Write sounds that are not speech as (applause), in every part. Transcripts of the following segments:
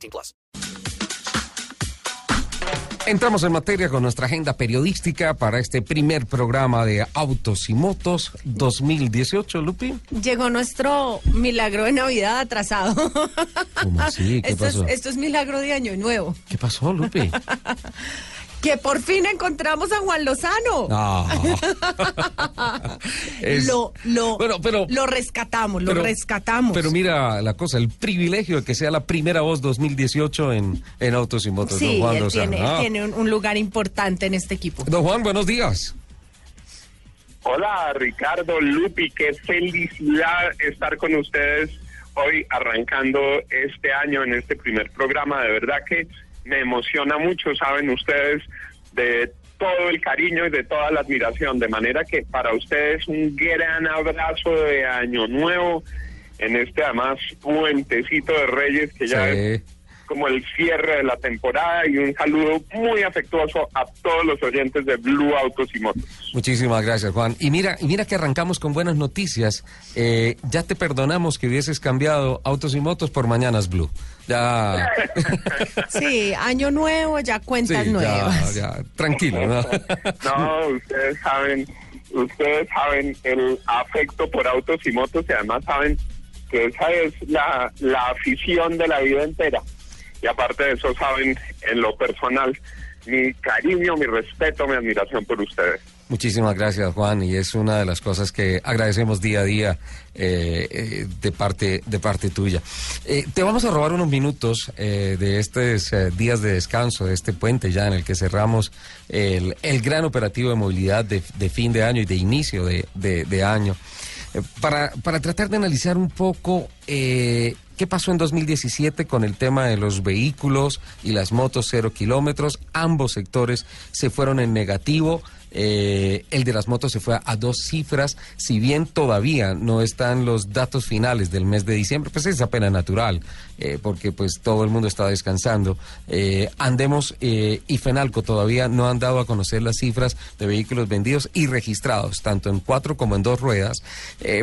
18 plus. Entramos en materia con nuestra agenda periodística para este primer programa de Autos y Motos 2018, Lupi. Llegó nuestro milagro de Navidad atrasado. ¿Cómo así? ¿Qué esto, pasó? Es, esto es milagro de Año Nuevo. ¿Qué pasó, Lupi? (laughs) Que por fin encontramos a Juan Lozano. No. (laughs) Es- Lo, lo, Bueno, pero- lo rescatamos, lo pero- rescatamos. Pero mira la cosa, el privilegio de que sea la primera voz 2018 en, en Autos y Motos, sí, don Juan él Lozano. tiene, Ah. tiene un, un lugar importante en este equipo. Don Juan, buenos días. Hola Ricardo, Lupi, qué felicidad estar con ustedes hoy arrancando este año en este primer programa. De verdad que me emociona mucho, saben ustedes, de todo el cariño y de toda la admiración. De manera que para ustedes un gran abrazo de año nuevo en este además puentecito de Reyes que ya Sí. es como el cierre de la temporada y un saludo muy afectuoso a todos los oyentes de Blue Autos y Motos. Muchísimas gracias, Juan. Y mira, y mira que arrancamos con buenas noticias. Eh, ya te perdonamos que hubieses cambiado Autos y Motos por Mañanas Blue. Ya. (laughs) Sí, Año Nuevo, ya cuentas Sí, ya, nuevas. ya. Tranquilo, ¿no? (laughs) No, ustedes saben, ustedes saben el afecto por autos y motos y además saben que esa es la, la afición de la vida entera. Y aparte de eso saben en lo personal mi cariño, mi respeto, mi admiración por ustedes. Muchísimas gracias, Juan, y es una de las cosas que agradecemos día a día eh, eh, de parte de parte tuya. Eh, te vamos a robar unos minutos de estos días de descanso, de este puente ya en el que cerramos el, gran operativo de movilidad de, de fin de año y de inicio de, de- de año, para, para tratar de analizar un poco qué pasó en 2017 con el tema de los vehículos y las motos cero kilómetros. Ambos sectores se fueron en negativo. Eh, el de las motos se fue a, dos cifras, si bien todavía no están los datos finales del mes de diciembre, pues es apenas natural, eh, porque pues todo el mundo está descansando. Eh, Andemos y Fenalco todavía no han dado a conocer las cifras de vehículos vendidos y registrados, tanto en cuatro como en dos ruedas,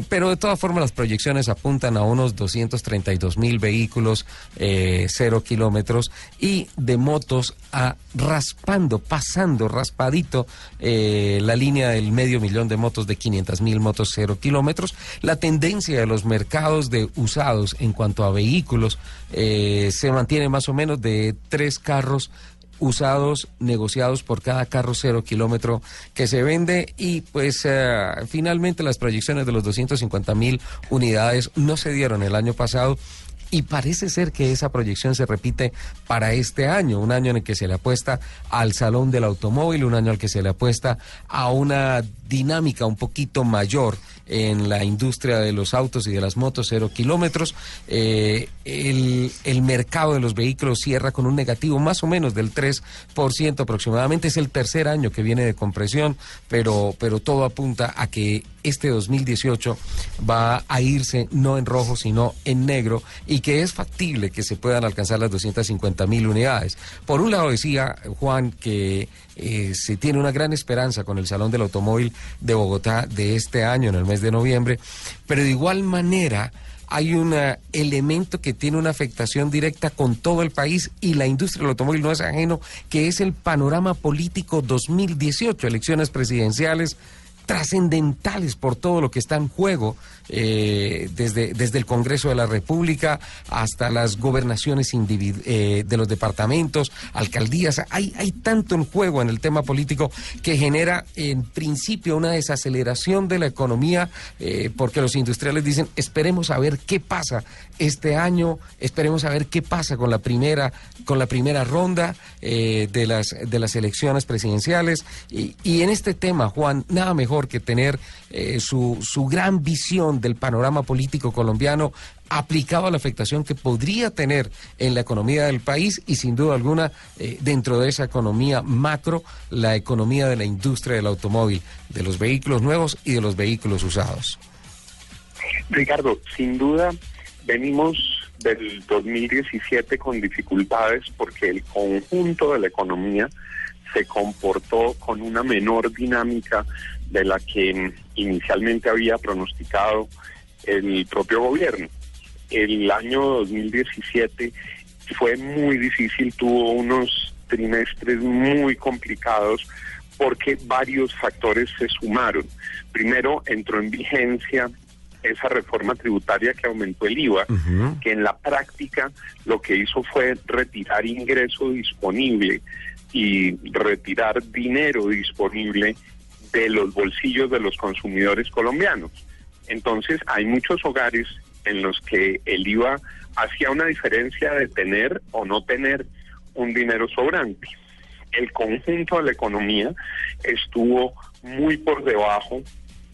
pero de todas formas las proyecciones apuntan a unos 232 mil vehículos, eh, cero kilómetros, y de motos a raspando, pasando, raspadito la línea del medio millón de motos de 500 mil motos cero kilómetros. La tendencia de los mercados de usados en cuanto a vehículos eh, se mantiene más o menos de tres carros usados negociados por cada carro cero kilómetro que se vende y pues eh, finalmente las proyecciones de los 250 mil unidades no se dieron el año pasado y parece ser que esa proyección se repite para este año, un año en el que se le apuesta al salón del automóvil, un año al que se le apuesta a una dinámica un poquito mayor en la industria de los autos y de las motos cero kilómetros. Eh, el, el mercado de los vehículos cierra con un negativo más o menos del 3% aproximadamente. Es el tercer año que viene de compresión, pero, pero todo apunta a que este 2018 va a irse no en rojo, sino en negro, y que es factible que se puedan alcanzar las 250 mil unidades. Por un lado decía Juan que eh, se tiene una gran esperanza con el Salón del Automóvil de Bogotá de este año, en el mes de noviembre, pero de igual manera hay un eh, elemento que tiene una afectación directa con todo el país y la industria del automóvil no es ajeno, que es el panorama político 2018, elecciones presidenciales trascendentales por todo lo que está en juego, eh, desde, desde el Congreso de la República hasta las gobernaciones eh, de los departamentos, alcaldías. Hay, hay tanto en juego en el tema político que genera en principio una desaceleración de la economía, eh, porque los industriales dicen, esperemos a ver qué pasa este año, esperemos a ver qué pasa con la primera, con la primera ronda eh, de, las, de las elecciones presidenciales. Y, y en este tema, Juan, nada mejor que tener eh, su, su gran visión del panorama político colombiano aplicado a la afectación que podría tener en la economía del país y sin duda alguna eh, dentro de esa economía macro, la economía de la industria del automóvil, de los vehículos nuevos y de los vehículos usados. Ricardo, sin duda venimos del 2017 con dificultades porque el conjunto de la economía se comportó con una menor dinámica de la que inicialmente había pronosticado el propio gobierno. El año 2017 fue muy difícil, tuvo unos trimestres muy complicados porque varios factores se sumaron. Primero entró en vigencia esa reforma tributaria que aumentó el IVA, que en la práctica lo que hizo fue retirar ingreso disponible y retirar dinero disponible de los bolsillos de los consumidores colombianos. Entonces hay muchos hogares en los que el IVA hacía una diferencia de tener o no tener un dinero sobrante. El conjunto de la economía estuvo muy por debajo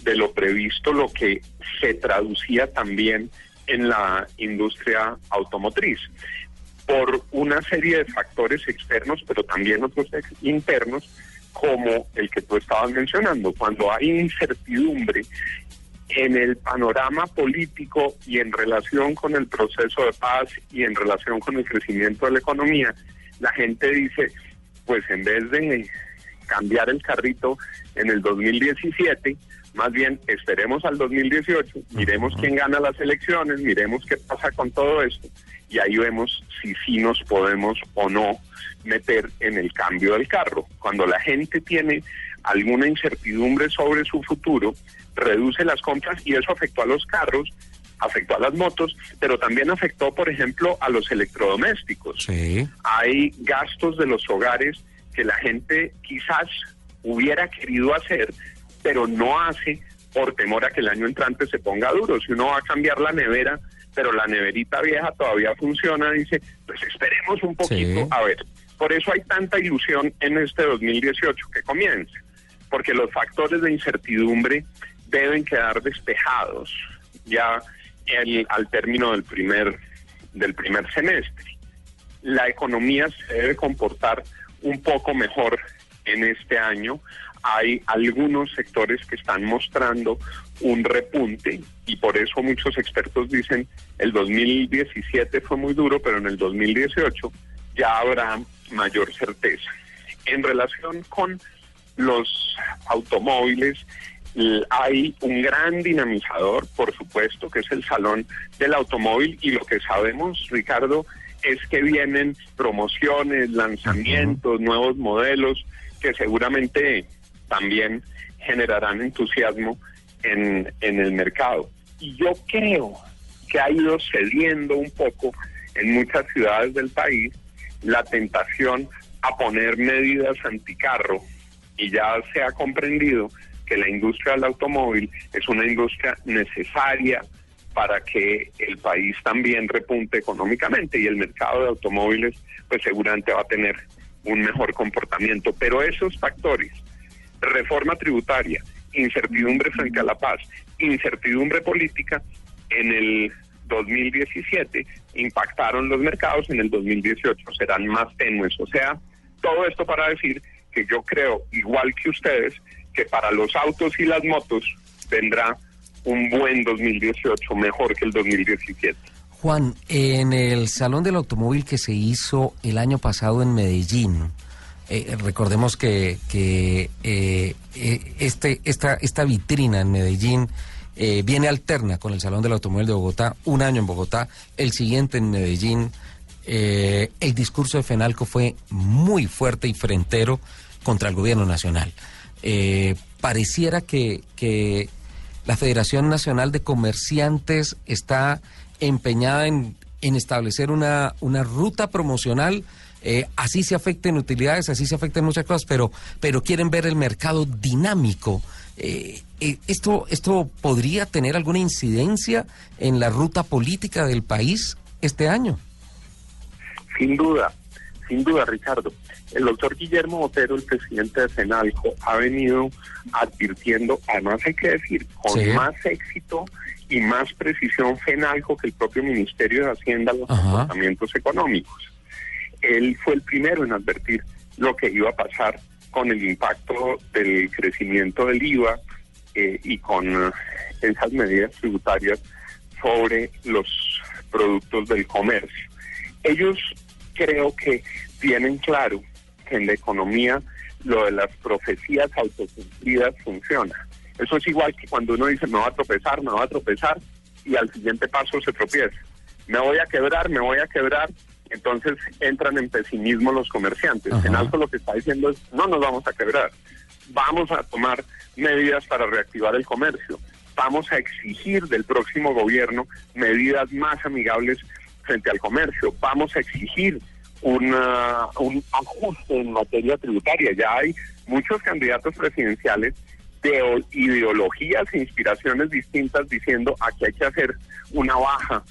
de lo previsto, lo que se traducía también en la industria automotriz por una serie de factores externos, pero también otros internos, como el que tú estabas mencionando. Cuando hay incertidumbre en el panorama político y en relación con el proceso de paz y en relación con el crecimiento de la economía, la gente dice, pues en vez de cambiar el carrito en el 2017, más bien esperemos al 2018, miremos quién gana las elecciones, miremos qué pasa con todo esto y ahí vemos si sí nos podemos o no meter en el cambio del carro. Cuando la gente tiene alguna incertidumbre sobre su futuro, reduce las compras y eso afectó a los carros, afectó a las motos, pero también afectó, por ejemplo, a los electrodomésticos. Hay gastos de los hogares que la gente quizás hubiera querido hacer, pero no hace por temor a que el año entrante se ponga duro. Si uno va a cambiar la nevera, pero la neverita vieja todavía funciona, dice, pues esperemos un poquito a ver. Por eso hay tanta ilusión en este 2018 que comienza, porque los factores de incertidumbre deben quedar despejados ya el, al término del primer, del primer semestre. La economía se debe comportar un poco mejor en este año. Hay algunos sectores que están mostrando un repunte y por eso muchos expertos dicen el 2017 fue muy duro, pero en el 2018 ya habrá mayor certeza. En relación con los automóviles, hay un gran dinamizador, por supuesto, que es el Salón del Automóvil y lo que sabemos, Ricardo, es que vienen promociones, lanzamientos, nuevos modelos que seguramente también generarán entusiasmo en, en el mercado. Y yo creo que ha ido cediendo un poco en muchas ciudades del país la tentación a poner medidas anticarro y ya se ha comprendido que la industria del automóvil es una industria necesaria para que el país también repunte económicamente y el mercado de automóviles pues seguramente va a tener un mejor comportamiento. Pero esos factores, reforma tributaria, incertidumbre frente a la paz, incertidumbre política, en el 2017 impactaron los mercados, en el 2018 serán más tenues. O sea, todo esto para decir que yo creo, igual que ustedes, que para los autos y las motos vendrá un buen 2018, mejor que el 2017. Juan, en el Salón del Automóvil que se hizo el año pasado en Medellín, eh, recordemos que, eh, eh, este, esta, esta vitrina en Medellín viene alterna con el Salón del Automóvil de Bogotá, un año en Bogotá, el siguiente en Medellín. el discurso de Fenalco fue muy fuerte y frentero contra el gobierno nacional. pareciera que, que la Federación Nacional de Comerciantes está empeñada en, en establecer una, una ruta promocional eh, así se afecten utilidades, así se afecten muchas cosas, pero, pero quieren ver el mercado dinámico. Eh, eh, esto, ¿Esto podría tener alguna incidencia en la ruta política del país este año? Sin duda, sin duda, Ricardo. El doctor Guillermo Botero, el presidente de Senalco, ha venido advirtiendo, además hay que decir, con más éxito y más precisión FENALCO que el propio Ministerio de Hacienda los Ajá. comportamientos económicos. Él fue el primero en advertir lo que iba a pasar con el impacto del crecimiento del IVA eh, y con eh, esas medidas tributarias sobre los productos del comercio. Ellos creo que tienen claro que en la economía lo de las profecías autocumplidas funciona. Eso es igual que cuando uno dice me va a tropezar, me va a tropezar y al siguiente paso se tropieza. Me voy a quebrar, me voy a quebrar. Entonces entran en pesimismo los comerciantes. Ajá. En alto lo que está diciendo es no nos vamos a quebrar. Vamos a tomar medidas para reactivar el comercio. Vamos a exigir del próximo gobierno medidas más amigables frente al comercio. Vamos a exigir una, un ajuste en materia tributaria. Ya hay muchos candidatos presidenciales de ideologías e inspiraciones distintas diciendo aquí hay que hacer una baja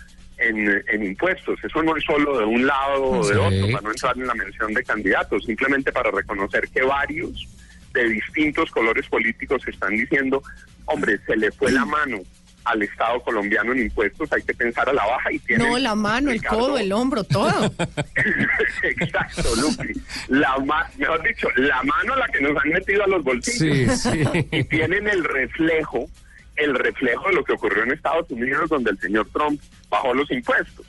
en, en impuestos. Eso no es solo de un lado o de Sí. otro, para no entrar en la mención de candidatos, simplemente para reconocer que varios de distintos colores políticos están diciendo, hombre, se le fue la mano al Estado colombiano en impuestos, hay que pensar a la baja y tienen... No, la mano, el codo, el hombro, todo. (laughs) Exacto, Lupi. La ma- mejor dicho, la mano a la que nos han metido a los bolsillos. Sí, sí. Y tienen el reflejo, el reflejo de lo que ocurrió en Estados Unidos, donde el señor Trump bajó los impuestos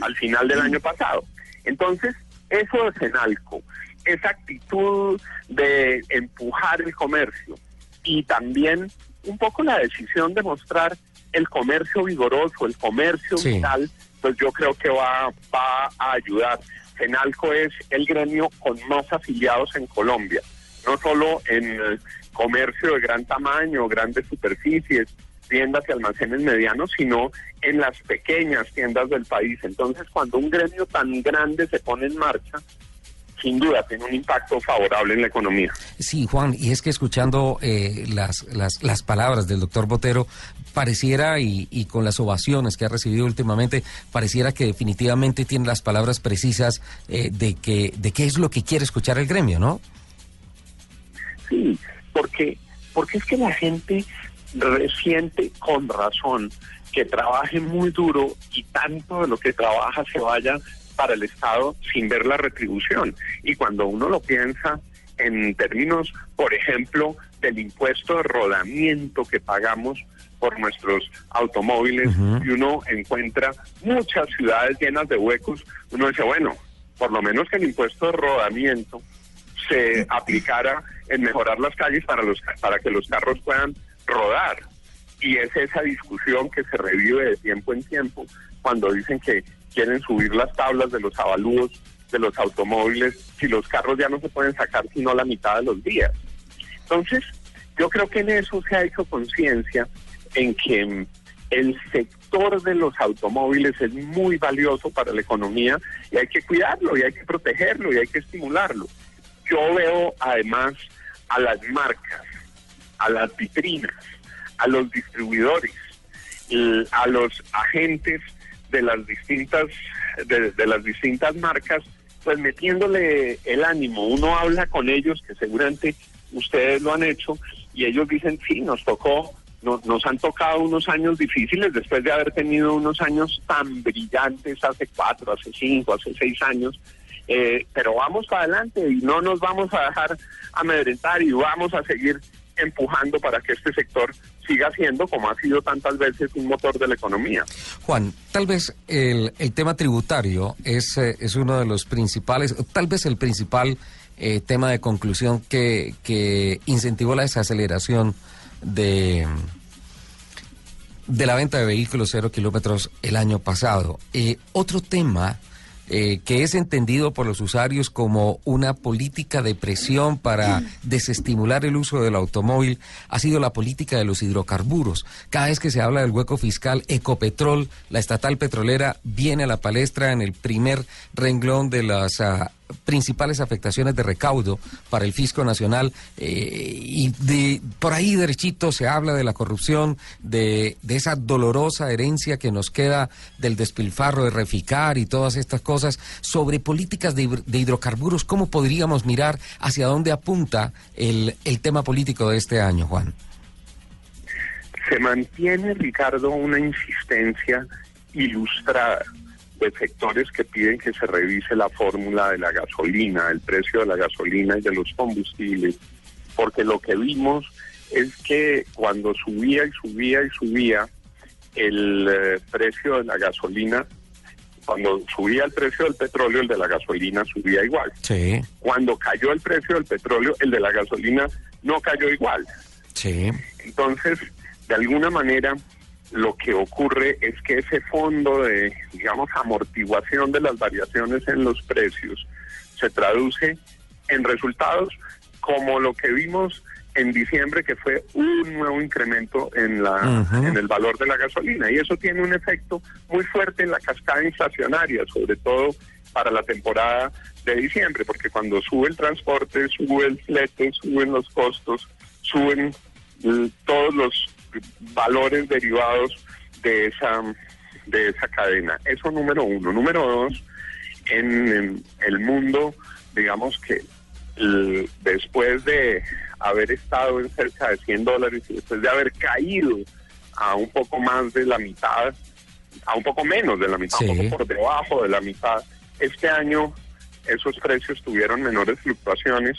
al final del año pasado. Entonces, eso es enalco, esa actitud de empujar el comercio y también un poco la decisión de mostrar el comercio vigoroso, el comercio Sí. vital, pues yo creo que va, va a ayudar. Fenalco es el gremio con más afiliados en Colombia, no solo en eh, comercio de gran tamaño, grandes superficies, tiendas y almacenes medianos, sino en las pequeñas tiendas del país. Entonces, cuando un gremio tan grande se pone en marcha, sin duda tiene un impacto favorable en la economía. Sí, Juan, y es que escuchando eh, las, las, las palabras del doctor Botero, pareciera, y, y con las ovaciones que ha recibido últimamente, pareciera que definitivamente tiene las palabras precisas eh, de, que, de qué es lo que quiere escuchar el gremio, ¿no? Sí, porque, porque es que la gente resiente con razón que trabaje muy duro y tanto de lo que trabaja se vaya para el Estado sin ver la retribución. Y cuando uno lo piensa en términos, por ejemplo, del impuesto de rodamiento que pagamos por nuestros automóviles y uno encuentra muchas ciudades llenas de huecos, uno dice, bueno, por lo menos que el impuesto de rodamiento se aplicara en mejorar las calles para los para que los carros puedan rodar y es esa discusión que se revive de tiempo en tiempo cuando dicen que quieren subir las tablas de los avalúos de los automóviles si los carros ya no se pueden sacar sino la mitad de los días entonces yo creo que en eso se ha hecho conciencia en que mm, el sector de los automóviles es muy valioso para la economía y hay que cuidarlo y hay que protegerlo y hay que estimularlo. Yo veo además a las marcas, a las vitrinas, a los distribuidores, a los agentes de las distintas de, las distintas marcas, pues metiéndole el ánimo. Uno habla con ellos, que seguramente ustedes lo han hecho, y ellos dicen, sí, nos tocó, nos, nos han tocado unos años difíciles después de haber tenido unos años tan brillantes hace cuatro, hace cinco, hace seis años. Eh, pero vamos adelante y no nos vamos a dejar amedrentar y vamos a seguir empujando para que este sector siga siendo, como ha sido tantas veces, un motor de la economía. Juan, tal vez el, el tema tributario es, eh, es uno de los principales, tal vez el principal eh, tema de conclusión que, que incentivó la desaceleración de, de la venta de vehículos cero kilómetros el año pasado. Eh, otro tema eh, que es entendido por los usuarios como una política de presión para desestimular el uso del automóvil ha sido la política de los hidrocarburos. Cada vez que se habla del hueco fiscal, Ecopetrol, la estatal petrolera, viene a la palestra en el primer renglón de las ah, principales afectaciones de recaudo para el fisco nacional eh, y de, por ahí derechito se habla de la corrupción, de, de esa dolorosa herencia que nos queda del despilfarro de Reficar y todas estas cosas sobre políticas de, de hidrocarburos. ¿Cómo podríamos mirar hacia dónde apunta el, el tema político de este año, Juan? se mantiene, Ricardo, una insistencia ilustrada de sectores que piden que se revise la fórmula de la gasolina, el precio de la gasolina y de los combustibles, porque lo que vimos es que cuando subía y subía y subía el eh, precio de la gasolina, cuando subía el precio del petróleo, el de la gasolina subía igual. Sí, Cuando cayó el precio del petróleo, el de la gasolina no cayó igual. sí. Entonces, de alguna manera, lo que ocurre es que ese fondo de, digamos, amortiguación de las variaciones en los precios se traduce en resultados como lo que vimos en diciembre, que fue un nuevo incremento en, la, en el valor de la gasolina. Y eso tiene un efecto muy fuerte en la cascada inflacionaria, sobre todo para la temporada de diciembre, porque cuando sube el transporte, sube el flete, suben los costos, suben eh, todos los valores derivados de esa de esa cadena. Eso número uno. Número dos, en, en el mundo, digamos que el- después de haber estado en cerca de 100 dólares y después de haber caído a un poco más de la mitad, a un poco menos de la mitad, un Sí. poco por debajo de la mitad, este año esos precios tuvieron menores fluctuaciones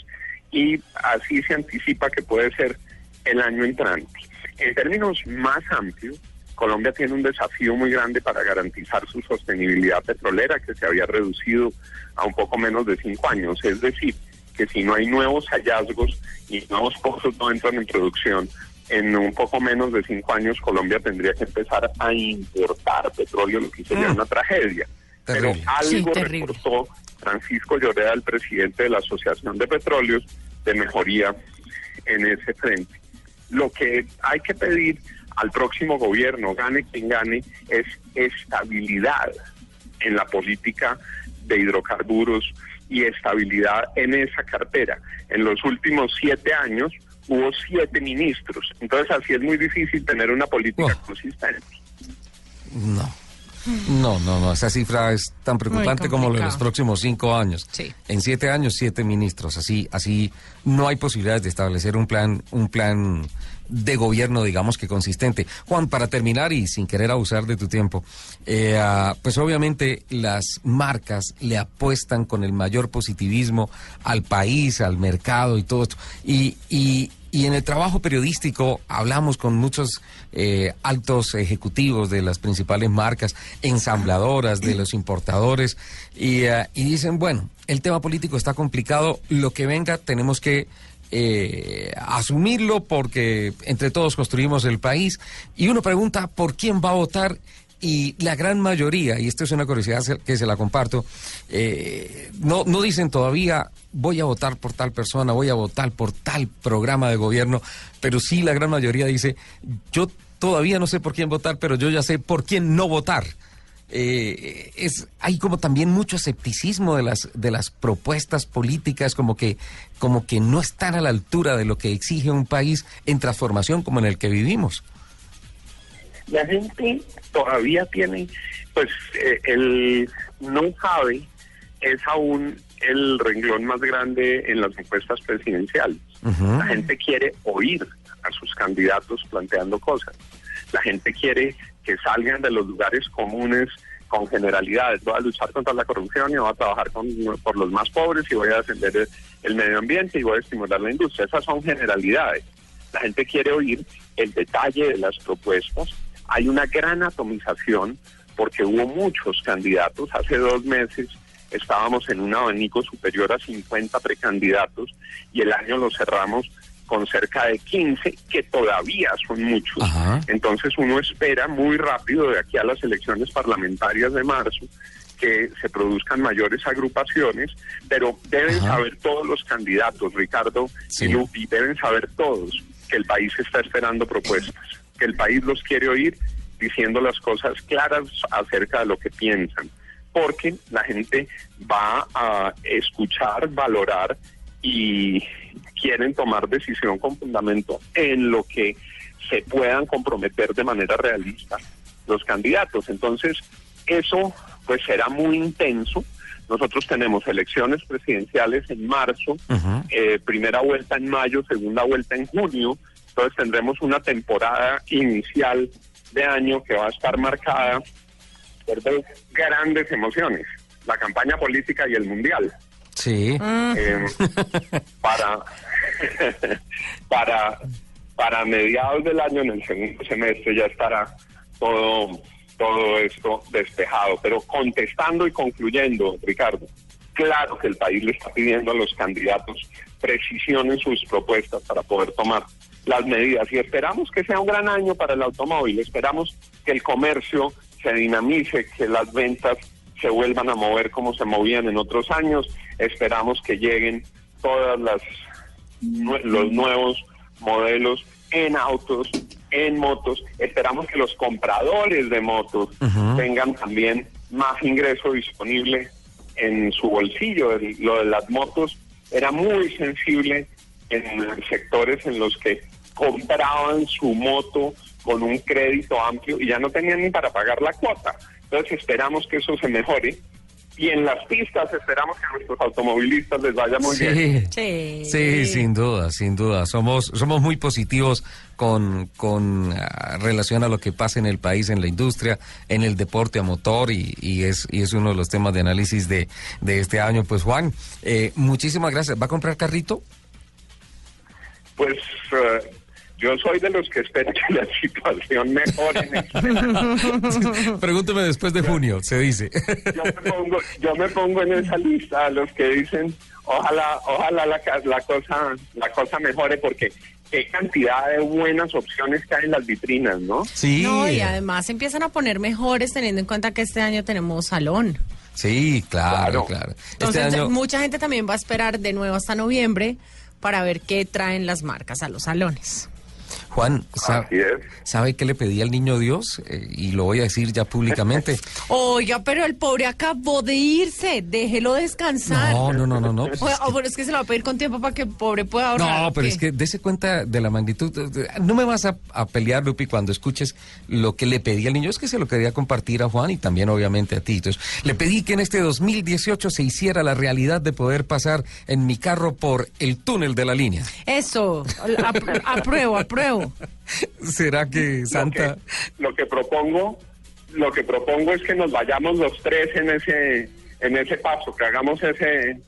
y así se anticipa que puede ser el año entrante. En términos más amplios, Colombia tiene un desafío muy grande para garantizar su sostenibilidad petrolera que se había reducido a un poco menos de cinco años. Es decir, que si no hay nuevos hallazgos y nuevos pozos no entran en producción, en un poco menos de cinco años Colombia tendría que empezar a importar petróleo, lo que sería Mm. una tragedia. Pero Terrible. Sí, algo terrible. reportó Francisco Lloreda, el presidente de la Asociación de Petróleos, de mejoría en ese frente. Lo que hay que pedir al próximo gobierno, gane quien gane, es estabilidad en la política de hidrocarburos y estabilidad en esa cartera. En los últimos siete años hubo siete ministros, entonces así es muy difícil tener una política Oh. consistente. No. No, no, no. Esa cifra es tan preocupante como lo de los próximos cinco años. Sí. En siete años, siete ministros. Así, así no hay posibilidades de establecer un plan, un plan de gobierno, digamos que consistente. Juan, para terminar y sin querer abusar de tu tiempo, eh, ah, pues obviamente las marcas le apuestan con el mayor positivismo al país, al mercado y todo esto. Y, y, y en el trabajo periodístico hablamos con muchos eh, altos ejecutivos de las principales marcas, ensambladoras, de los importadores, y, eh, y dicen, bueno, el tema político está complicado, lo que venga tenemos que eh, asumirlo porque entre todos construimos el país. Y uno pregunta, ¿por quién va a votar? Y la gran mayoría, y esto es una curiosidad que se la comparto, eh, no, no dicen todavía voy a votar por tal persona, voy a votar por tal programa de gobierno, pero sí la gran mayoría dice yo todavía no sé por quién votar, pero yo ya sé por quién no votar. Eh, es hay como también mucho escepticismo de las de las propuestas políticas como que como que no están a la altura de lo que exige un país en transformación como en el que vivimos. La gente todavía tiene, pues eh, el no sabe es aún el renglón más grande en las encuestas presidenciales. La gente quiere oír a sus candidatos planteando cosas. La gente quiere que salgan de los lugares comunes con generalidades. Voy a luchar contra la corrupción y voy a trabajar con- por los más pobres y voy a defender el, el medio ambiente y voy a estimular la industria. Esas son generalidades. La gente quiere oír el detalle de las propuestas. Hay una gran atomización porque hubo muchos candidatos. Hace dos meses estábamos en un abanico superior a 50 precandidatos y el año lo cerramos con cerca de 15, que todavía son muchos. Ajá. Entonces uno espera muy rápido de aquí a las elecciones parlamentarias de marzo que se produzcan mayores agrupaciones, pero deben Ajá. saber todos los candidatos, Ricardo Sí. y Lupi, deben saber todos que el país está esperando propuestas, que el país los quiere oír diciendo las cosas claras acerca de lo que piensan, porque la gente va a escuchar, valorar y quieren tomar decisión con fundamento en lo que se puedan comprometer de manera realista los candidatos. Entonces, eso pues será muy intenso. Nosotros tenemos elecciones presidenciales en marzo, eh, primera vuelta en mayo, segunda vuelta en junio, Entonces tendremos una temporada inicial de año que va a estar marcada por dos grandes emociones, la campaña política y el mundial. Sí. Eh, (laughs) para, (laughs) para, para mediados del año, en el segundo semestre, ya estará todo, todo esto despejado. Pero contestando y concluyendo, Ricardo, claro que el país le está pidiendo a los candidatos precisión en sus propuestas para poder tomar las medidas. Y esperamos que sea un gran año para el automóvil, esperamos que el comercio se dinamice, que las ventas se vuelvan a mover como se movían en otros años, esperamos que lleguen todas las los nuevos modelos en autos, en motos, esperamos que los compradores de motos tengan también más ingreso disponible en su bolsillo. El- lo de las motos era muy sensible en sectores en los que compraban su moto con un crédito amplio y ya no tenían ni para pagar la cuota. Entonces esperamos que eso se mejore y en las pistas esperamos que a nuestros automovilistas les vaya muy bien. Sí. Sí. Sin duda, sin duda. Somos, somos muy positivos con, con ah, relación a lo que pasa en el país, en la industria, en el deporte a motor y, y es, y es uno de los temas de análisis de, de este año. Pues Juan, eh, muchísimas gracias. ¿Va a comprar carrito? Pues eh, yo soy de los que esperan que la situación mejore. en este (laughs) Pregúnteme después de junio, se dice. yo me pongo, yo me pongo en esa lista a los que dicen ojalá, ojalá la, cosa, la cosa mejore porque qué cantidad de buenas opciones que hay en las vitrinas, ¿no? Sí. No, y además se empiezan a poner mejores teniendo en cuenta que este año tenemos salón. Sí, claro, Claro. claro. Entonces, este año, mucha gente también va a esperar de nuevo hasta noviembre para ver qué traen las marcas a los salones. Juan. ¿sabe qué le pedí al niño Dios? Eh, y lo voy a decir ya públicamente. (laughs) Oiga, pero el pobre acabó de irse, déjelo descansar. No, no, no, no, no. pues O- es o, bueno, es que se lo va a pedir con tiempo para que el pobre pueda ahorrar. No, ¿o pero es que dése cuenta de la magnitud. No me vas a, a pelear, Lupi, cuando escuches lo que le pedí al niño. Es que se lo quería compartir a Juan y también, obviamente, a ti. Entonces, le pedí que en este 2018 se hiciera la realidad de poder pasar en mi carro por el túnel de la línea. Eso, apr- apruebo, (laughs) ¿Será que Santa... Lo que, lo que propongo, lo que propongo es que nos vayamos los tres en ese, en ese paso, que hagamos ese,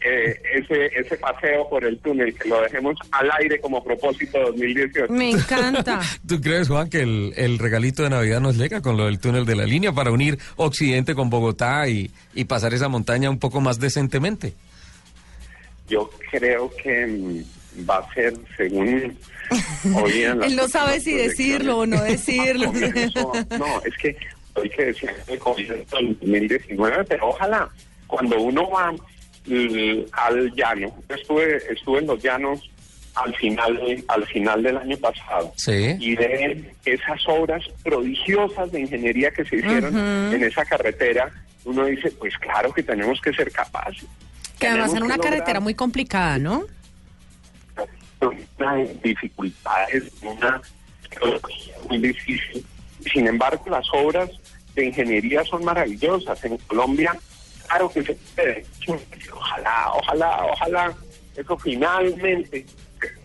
eh, ese, ese paseo por el túnel, que lo dejemos al aire como propósito 2018. Me encanta. (laughs) ¿Tú crees, Juan, que el, el regalito de Navidad nos llega con lo del túnel de la línea para unir Occidente con Bogotá y, y pasar esa montaña un poco más decentemente? Yo creo que mm, va a ser según oían (laughs) Él no sabe si decirlo o no decirlo. (laughs) No, es que hay que decir el del 2019, pero ojalá cuando uno va mm, al llano, yo estuve, estuve en los llanos al final, de- al final del año pasado Sí. y de esas obras prodigiosas de ingeniería que se hicieron en esa carretera, uno dice, pues claro que tenemos que ser capaces. Que además era una lograr carretera muy complicada, ¿no? Dificultades, una muy difícil. Sin embargo, las obras de ingeniería son maravillosas. En Colombia, claro que se puede. Ojalá, ojalá, ojalá eso finalmente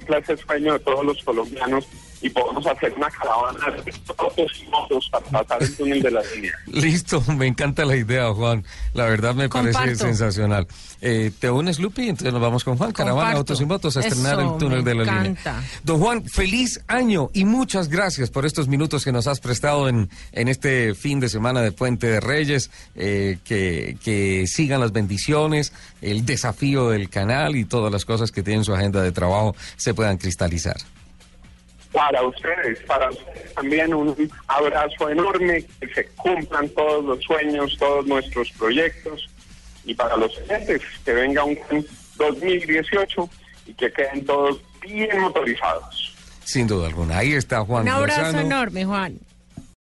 clase sueño de todos los colombianos y podemos hacer una caravana de autos y motos para pasar el túnel de la línea. Listo, (laughs) me encanta la idea, Juan. La verdad me parece sensacional. Eh, ¿Te unes, Lupi? Entonces nos vamos con Juan. Caravana, Comparto. autos y motos a estrenar Eso, el túnel me de la encanta. línea. Don Juan, feliz año y muchas gracias por estos minutos que nos has prestado en, en este fin de semana de Puente de Reyes. Eh, que, que sigan las bendiciones, el desafío del canal y todas las cosas que tienen su agenda de trabajo se puedan cristalizar. Para ustedes, para ustedes también un abrazo enorme, que se cumplan todos los sueños, todos nuestros proyectos y para los clientes que venga un 2018 y que queden todos bien motorizados. Sin duda alguna. Ahí está Juan Un abrazo Lozano. enorme, Juan.